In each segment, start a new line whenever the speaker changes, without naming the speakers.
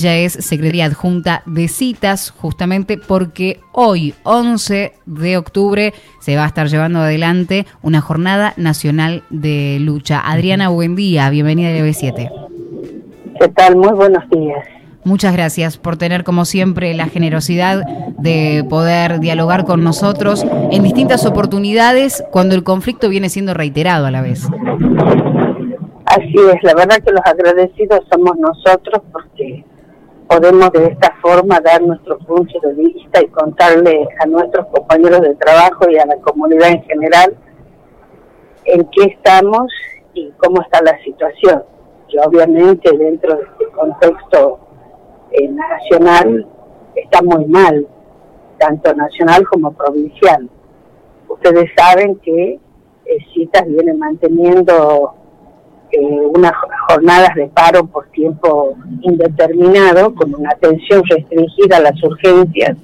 Ella es secretaria adjunta de citas, justamente porque hoy, 11 de octubre, se va a estar llevando adelante una jornada nacional de lucha. Adriana, buen día, bienvenida a LB7.
¿Qué tal? Muy buenos días.
Muchas gracias por tener, como siempre, la generosidad de poder dialogar con nosotros en distintas oportunidades cuando el conflicto viene siendo reiterado a la vez.
Así es, la verdad que los agradecidos somos nosotros porque podemos de esta forma dar nuestro punto de vista y contarle a nuestros compañeros de trabajo y a la comunidad en general en qué estamos y cómo está la situación. Y obviamente dentro de este contexto eh, nacional está muy mal, tanto nacional como provincial. Ustedes saben que eh, CITAS viene manteniendo eh, unas jornadas de paro por tiempo indeterminado, con una atención restringida a las urgencias,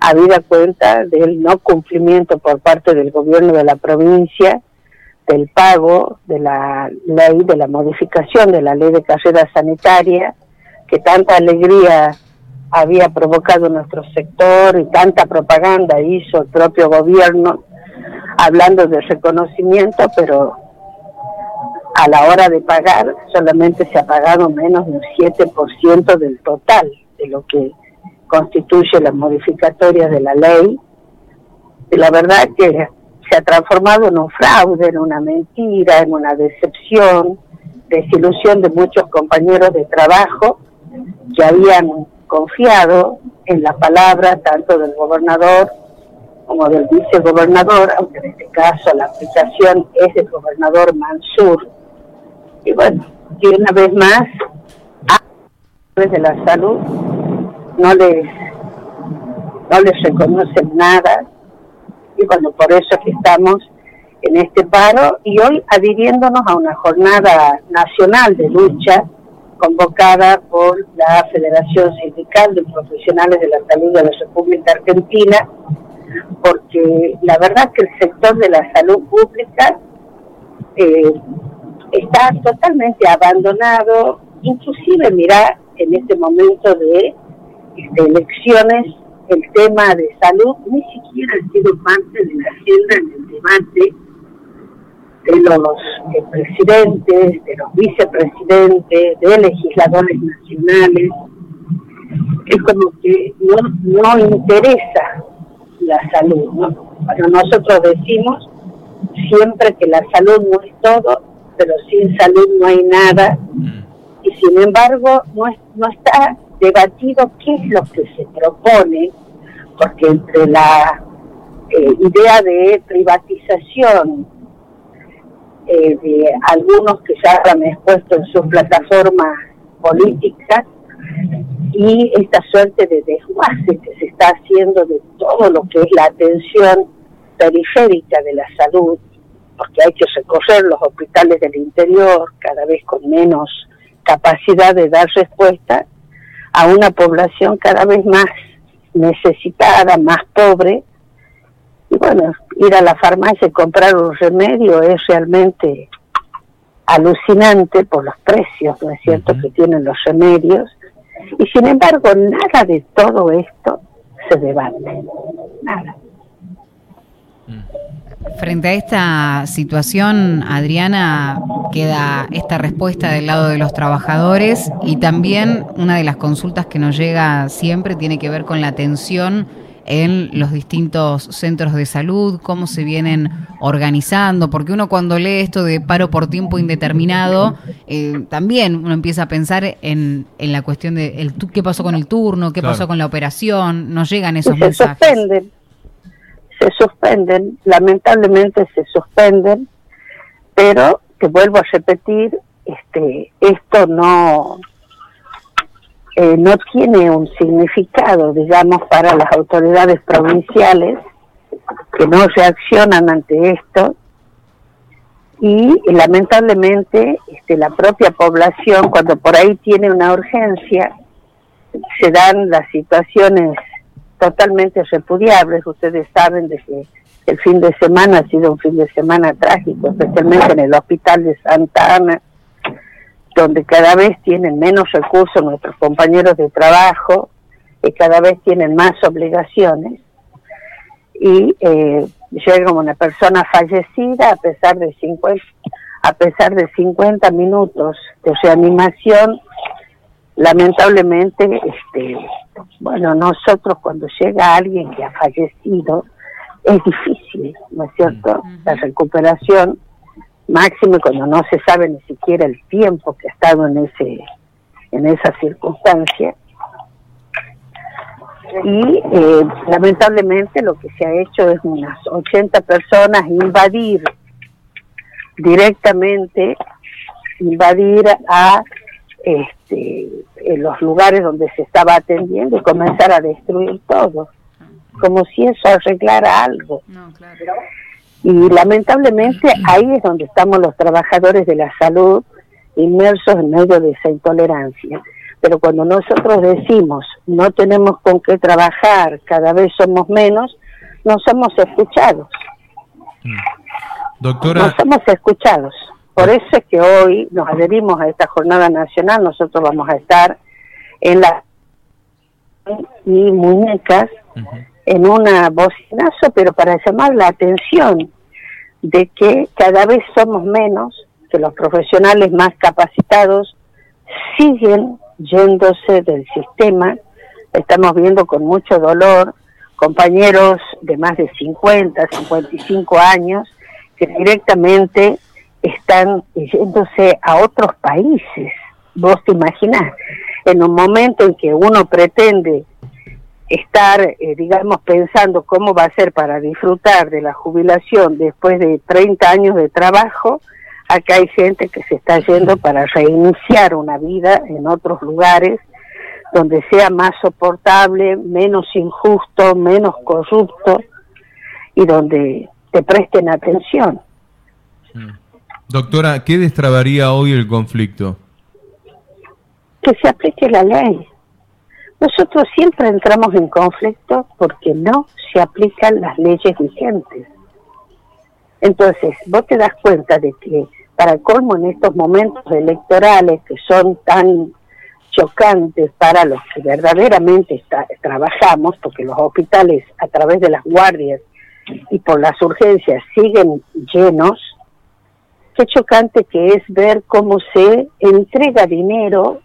habida cuenta del no cumplimiento por parte del gobierno de la provincia del pago de la ley, de la modificación de la ley de carrera sanitaria, que tanta alegría había provocado nuestro sector y tanta propaganda hizo el propio gobierno hablando de reconocimiento, pero a la hora de pagar solamente se ha pagado menos de un 7% del total de lo que constituye las modificatorias de la ley. La verdad que se ha transformado en un fraude, en una mentira, en una decepción, desilusión de muchos compañeros de trabajo que habían confiado en la palabra tanto del gobernador como del vicegobernador, aunque en este caso la aplicación es del gobernador Mansur, y bueno, y una vez más, a de la salud no les, no les reconocen nada. Y bueno, por eso es que estamos en este paro y hoy adhiriéndonos a una jornada nacional de lucha convocada por la Federación Sindical de Profesionales de la Salud de la República Argentina, porque la verdad que el sector de la salud pública eh, está totalmente abandonado, inclusive mira en este momento de este, elecciones el tema de salud ni siquiera ha sido parte de la agenda en el debate de los eh, presidentes, de los vicepresidentes, de legisladores nacionales. Es como que no, no interesa la salud. ¿no? Bueno, nosotros decimos siempre que la salud no es todo pero sin salud no hay nada. Mm. Y sin embargo, no, no está debatido qué es lo que se propone, porque entre la eh, idea de privatización eh, de algunos que ya han expuesto en sus plataformas políticas y esta suerte de desguace que se está haciendo de todo lo que es la atención periférica de la salud porque hay que recorrer los hospitales del interior cada vez con menos capacidad de dar respuesta a una población cada vez más necesitada, más pobre. Y bueno, ir a la farmacia y comprar un remedio es realmente alucinante por los precios, ¿no es cierto?, que tienen los remedios. Y sin embargo, nada de todo esto se debate. Nada.
Frente a esta situación, Adriana, queda esta respuesta del lado de los trabajadores y también una de las consultas que nos llega siempre tiene que ver con la atención en los distintos centros de salud, cómo se vienen organizando, porque uno cuando lee esto de paro por tiempo indeterminado, eh, también uno empieza a pensar en, en la cuestión de el, qué pasó con el turno, qué pasó con la operación, nos llegan esos mensajes
se suspenden, lamentablemente se suspenden, pero que vuelvo a repetir, este, esto no, eh, no tiene un significado, digamos, para las autoridades provinciales que no reaccionan ante esto. Y, lamentablemente este, la propia población cuando por ahí tiene una urgencia se dan las situaciones totalmente repudiables. Ustedes saben de que el fin de semana ha sido un fin de semana trágico, especialmente en el hospital de Santa Ana, donde cada vez tienen menos recursos nuestros compañeros de trabajo, y cada vez tienen más obligaciones, y eh, llega una persona fallecida a pesar de 50, a pesar de 50 minutos de reanimación, lamentablemente, este, bueno, nosotros cuando llega alguien que ha fallecido, es difícil, ¿no es cierto? La recuperación, máximo cuando no se sabe ni siquiera el tiempo que ha estado en ese en esa circunstancia. Y eh, lamentablemente lo que se ha hecho es unas 80 personas invadir directamente, invadir a este, en los lugares donde se estaba atendiendo y comenzar a destruir todo como si eso arreglara algo. Y lamentablemente ahí es donde estamos los trabajadores de la salud inmersos en medio de esa intolerancia. Pero cuando nosotros decimos no tenemos con qué trabajar, cada vez somos menos, no somos escuchados. Mm. Doctora. No somos escuchados. Por eso es que hoy nos adherimos a esta jornada nacional, nosotros vamos a estar en la y muñecas en una bocinazo, pero para llamar la atención de que cada vez somos menos, que los profesionales más capacitados siguen yéndose del sistema. Estamos viendo con mucho dolor compañeros de más de 50, 55 años que directamente están yéndose a otros países. Vos te imaginás, en un momento en que uno pretende estar, eh, digamos, pensando cómo va a ser para disfrutar de la jubilación después de 30 años de trabajo, acá hay gente que se está yendo para reiniciar una vida en otros lugares donde sea más soportable, menos injusto, menos corrupto y donde te presten atención.
Mm. Doctora, ¿qué destrabaría hoy el conflicto?
Que se aplique la ley nosotros siempre entramos en conflicto porque no se aplican las leyes vigentes. Entonces, vos te das cuenta de que para colmo en estos momentos electorales que son tan chocantes para los que verdaderamente trabajamos, porque los hospitales a través de las guardias y por las urgencias siguen llenos, qué chocante que es ver cómo se entrega dinero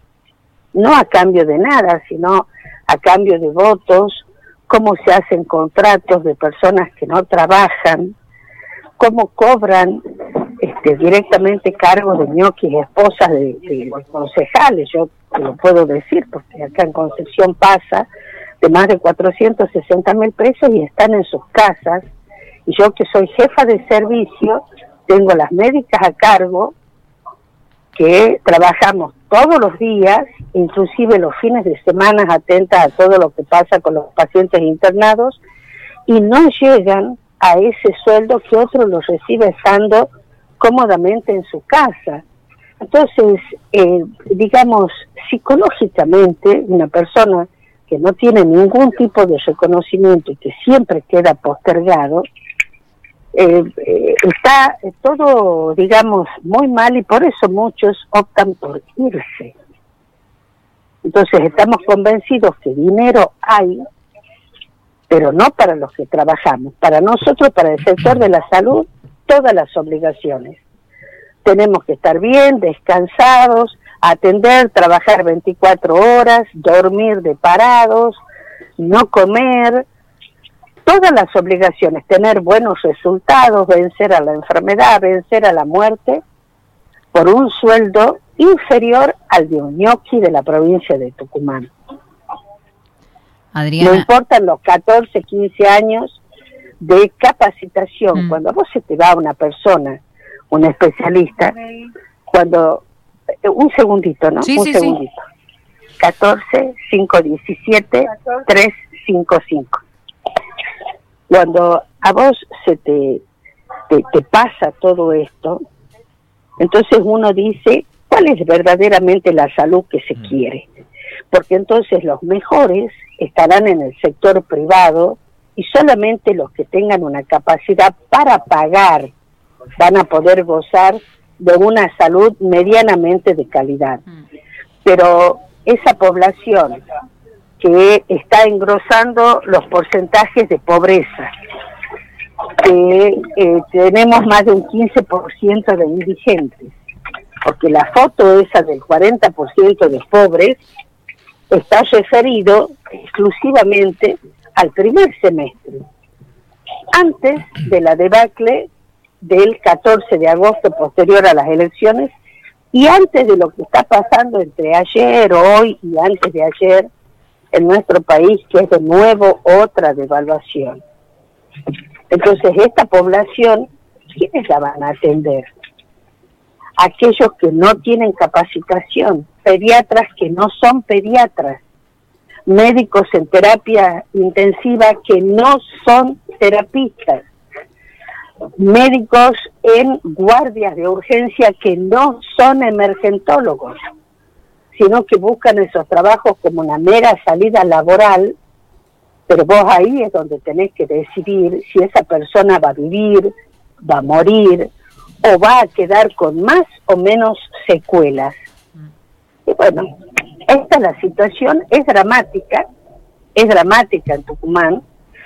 no a cambio de nada, sino a cambio de votos, cómo se hacen contratos de personas que no trabajan, cómo cobran este, directamente cargos de ñoquis, esposas de, concejales, yo lo puedo decir, porque acá en Concepción pasa de más de 460 mil pesos y están en sus casas, y yo que soy jefa de servicio, tengo las médicas a cargo, que trabajamos todos los días, inclusive los fines de semana, atentas a todo lo que pasa con los pacientes internados, y no llegan a ese sueldo que otro lo recibe estando cómodamente en su casa. Entonces, eh, digamos, psicológicamente, una persona que no tiene ningún tipo de reconocimiento y que siempre queda postergado, eh, eh, está todo, digamos, muy mal y por eso muchos optan por irse. Entonces estamos convencidos que dinero hay, pero no para los que trabajamos. Para nosotros, para el sector de la salud, todas las obligaciones. Tenemos que estar bien, descansados, atender, trabajar 24 horas, dormir de parados, no comer, todas las obligaciones, tener buenos resultados, vencer a la enfermedad, vencer a la muerte, por un sueldo inferior al de un ñoqui de la provincia de Tucumán. No importan los 14, 15 años de capacitación. Mm. Cuando vos se te va una persona, un especialista, cuando... Eh, un segundito, ¿no? un segundito. 14, 5, 17, 3, 5, 5 cuando a vos se te, te, pasa todo esto, entonces uno dice, ¿cuál es verdaderamente la salud que se mm. quiere? Porque entonces los mejores estarán en el sector privado y solamente los que tengan una capacidad para pagar van a poder gozar de una salud medianamente de calidad. Mm. Pero esa población que está engrosando los porcentajes de pobreza, que eh, tenemos más de un 15% de indigentes, porque la foto esa del 40% de pobres está referido exclusivamente al primer semestre, antes de la debacle del 14 de agosto posterior a las elecciones y antes de lo que está pasando entre ayer, hoy y antes de ayer en nuestro país, que es de nuevo otra devaluación. Entonces, esta población, ¿quiénes la van a atender? Aquellos que no tienen capacitación, pediatras que no son pediatras, médicos en terapia intensiva que no son terapistas, médicos en guardias de urgencia que no son emergentólogos, sino que buscan esos trabajos como una mera salida laboral, pero vos ahí es donde tenés que decidir si esa persona va a vivir, va a morir o va a quedar con más o menos secuelas. Y bueno, esta la situación, es dramática, es dramática en Tucumán,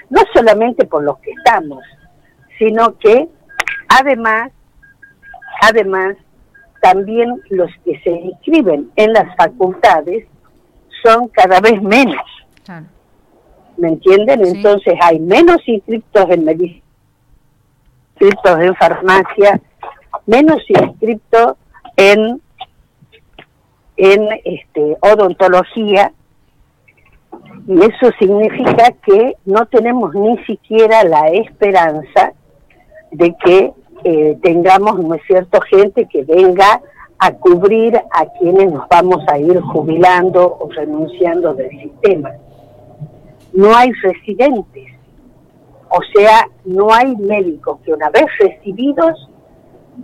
no solamente por los que estamos, sino que además, además, también los que se inscriben en las facultades son cada vez menos. ¿Me entienden? Entonces hay menos inscriptos en medicina, inscriptos en farmacia, menos inscriptos en en este odontología y eso significa que no tenemos ni siquiera la esperanza de que eh, tengamos, ¿no es cierto?, gente que venga a cubrir a quienes nos vamos a ir jubilando o renunciando del sistema. No hay residentes, o sea, no hay médicos que una vez recibidos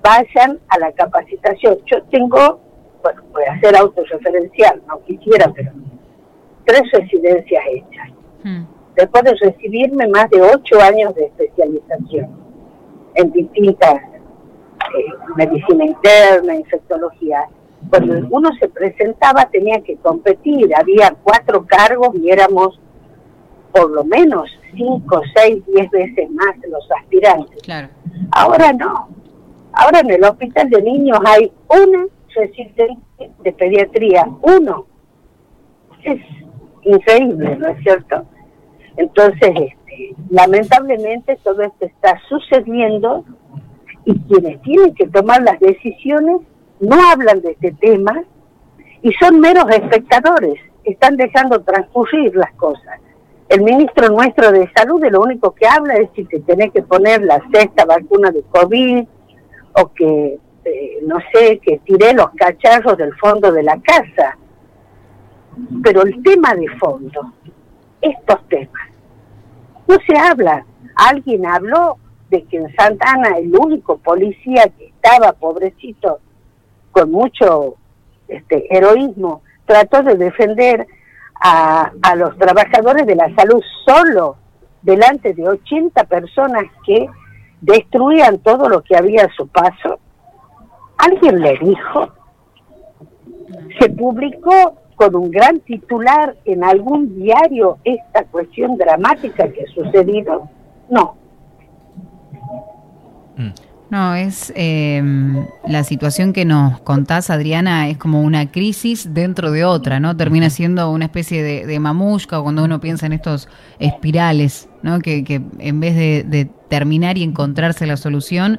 vayan a la capacitación. Yo tengo, bueno, voy a ser autorreferencial, no quisiera, pero tres residencias hechas. Hmm. Después de recibirme más de ocho años de especialización en distintas eh, medicina interna, infectología. Cuando uno se presentaba tenía que competir, había cuatro cargos y éramos por lo menos cinco, seis, diez veces más los aspirantes. Ahora no. Ahora en el hospital de niños hay una residente de pediatría, uno. Es increíble, ¿no es cierto? Entonces, lamentablemente todo esto está sucediendo y quienes tienen que tomar las decisiones no hablan de este tema y son meros espectadores, están dejando transcurrir las cosas. El ministro nuestro de salud de lo único que habla es si te tenés que poner la sexta vacuna de COVID o que, eh, no sé, que tiré los cacharros del fondo de la casa. Pero el tema de fondo, estos temas, no se habla. Alguien habló de que en Santa Ana el único policía que estaba, pobrecito, con mucho este, heroísmo, trató de defender a, a los trabajadores de la salud solo delante de 80 personas que destruían todo lo que había a su paso. Alguien le dijo, se publicó con un gran titular en algún diario esta cuestión dramática que ha sucedido? No.
Mm. No, es em, la situación que nos contás, Adriana, es como una crisis dentro de otra, ¿no? Termina siendo una especie de, de mamushka cuando uno piensa en estos espirales, ¿no? Que, que en vez de, de terminar y encontrarse la solución,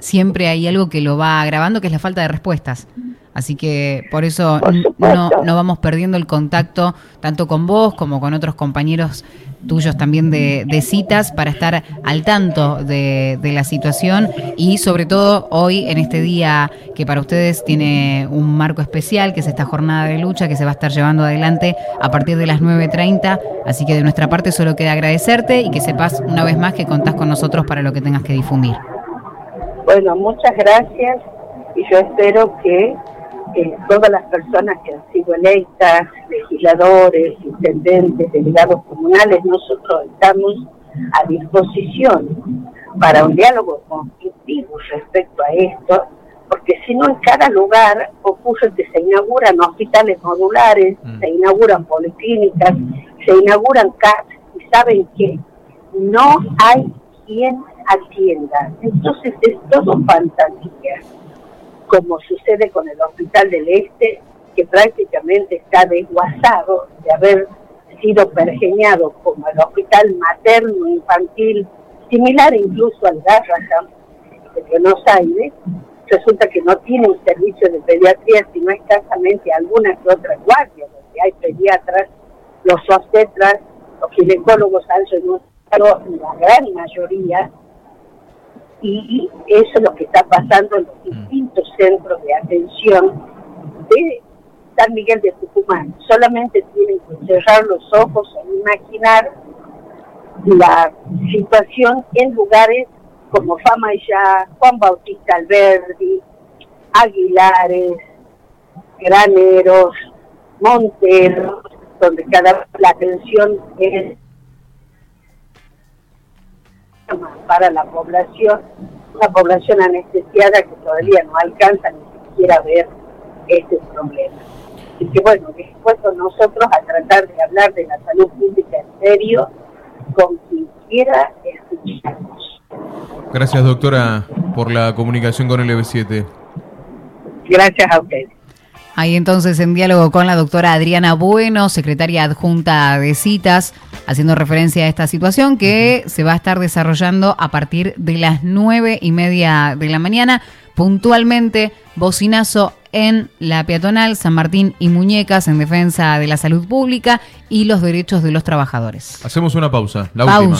siempre hay algo que lo va agravando, que es la falta de respuestas. Así que por eso no, no, vamos perdiendo el contacto tanto con vos como con otros compañeros tuyos también de, citas para estar al tanto de, de, la situación y sobre todo hoy en este día que para ustedes tiene un marco especial, que es esta jornada de lucha que se va a estar llevando adelante a partir de las 9.30. Así que de nuestra parte solo queda agradecerte y que sepas una vez más que contás con nosotros para lo que tengas que difundir.
Bueno, muchas gracias y yo espero que todas las personas que han sido electas, legisladores, intendentes, delegados comunales, nosotros estamos a disposición para un diálogo constructivo respecto a esto, porque si no en cada lugar ocurre que se inauguran hospitales modulares,
Mm.
se inauguran policlínicas, se inauguran CAT y saben que no hay quien atienda. Entonces es todo fantasía, como sucede con el Hospital del Este, que prácticamente está desguazado de haber sido pergeñado como el Hospital Materno Infantil, similar incluso al Garrahan de Buenos Aires, resulta que no tiene un servicio de pediatría, sino escasamente alguna que otra guardia, donde hay pediatras, los obstetras, los ginecólogos han renunciado, la gran mayoría, y eso es lo que está pasando en los distintos centros de atención de San Miguel de Tucumán. Solamente tienen que cerrar los ojos e imaginar la situación en lugares como Fama ya, Juan Bautista Alberdi, Aguilares, Graneros, Monteros, donde cada la atención es para la población, una población anestesiada que todavía no alcanza ni siquiera a ver este problema. Y que bueno, dispuesto nosotros a tratar de hablar de la salud pública en serio con quien quiera escucharnos.
Gracias, doctora, por la comunicación con el EB7.
Gracias a ustedes.
Ahí entonces en diálogo con la doctora Adriana Bueno, secretaria adjunta de citas, haciendo referencia a esta situación que se va a estar desarrollando a partir de las nueve y media de la mañana, puntualmente bocinazo en la peatonal San Martín y Muñecas en defensa de la salud pública y los derechos de los trabajadores.
Hacemos una pausa, la
Pausa.
última.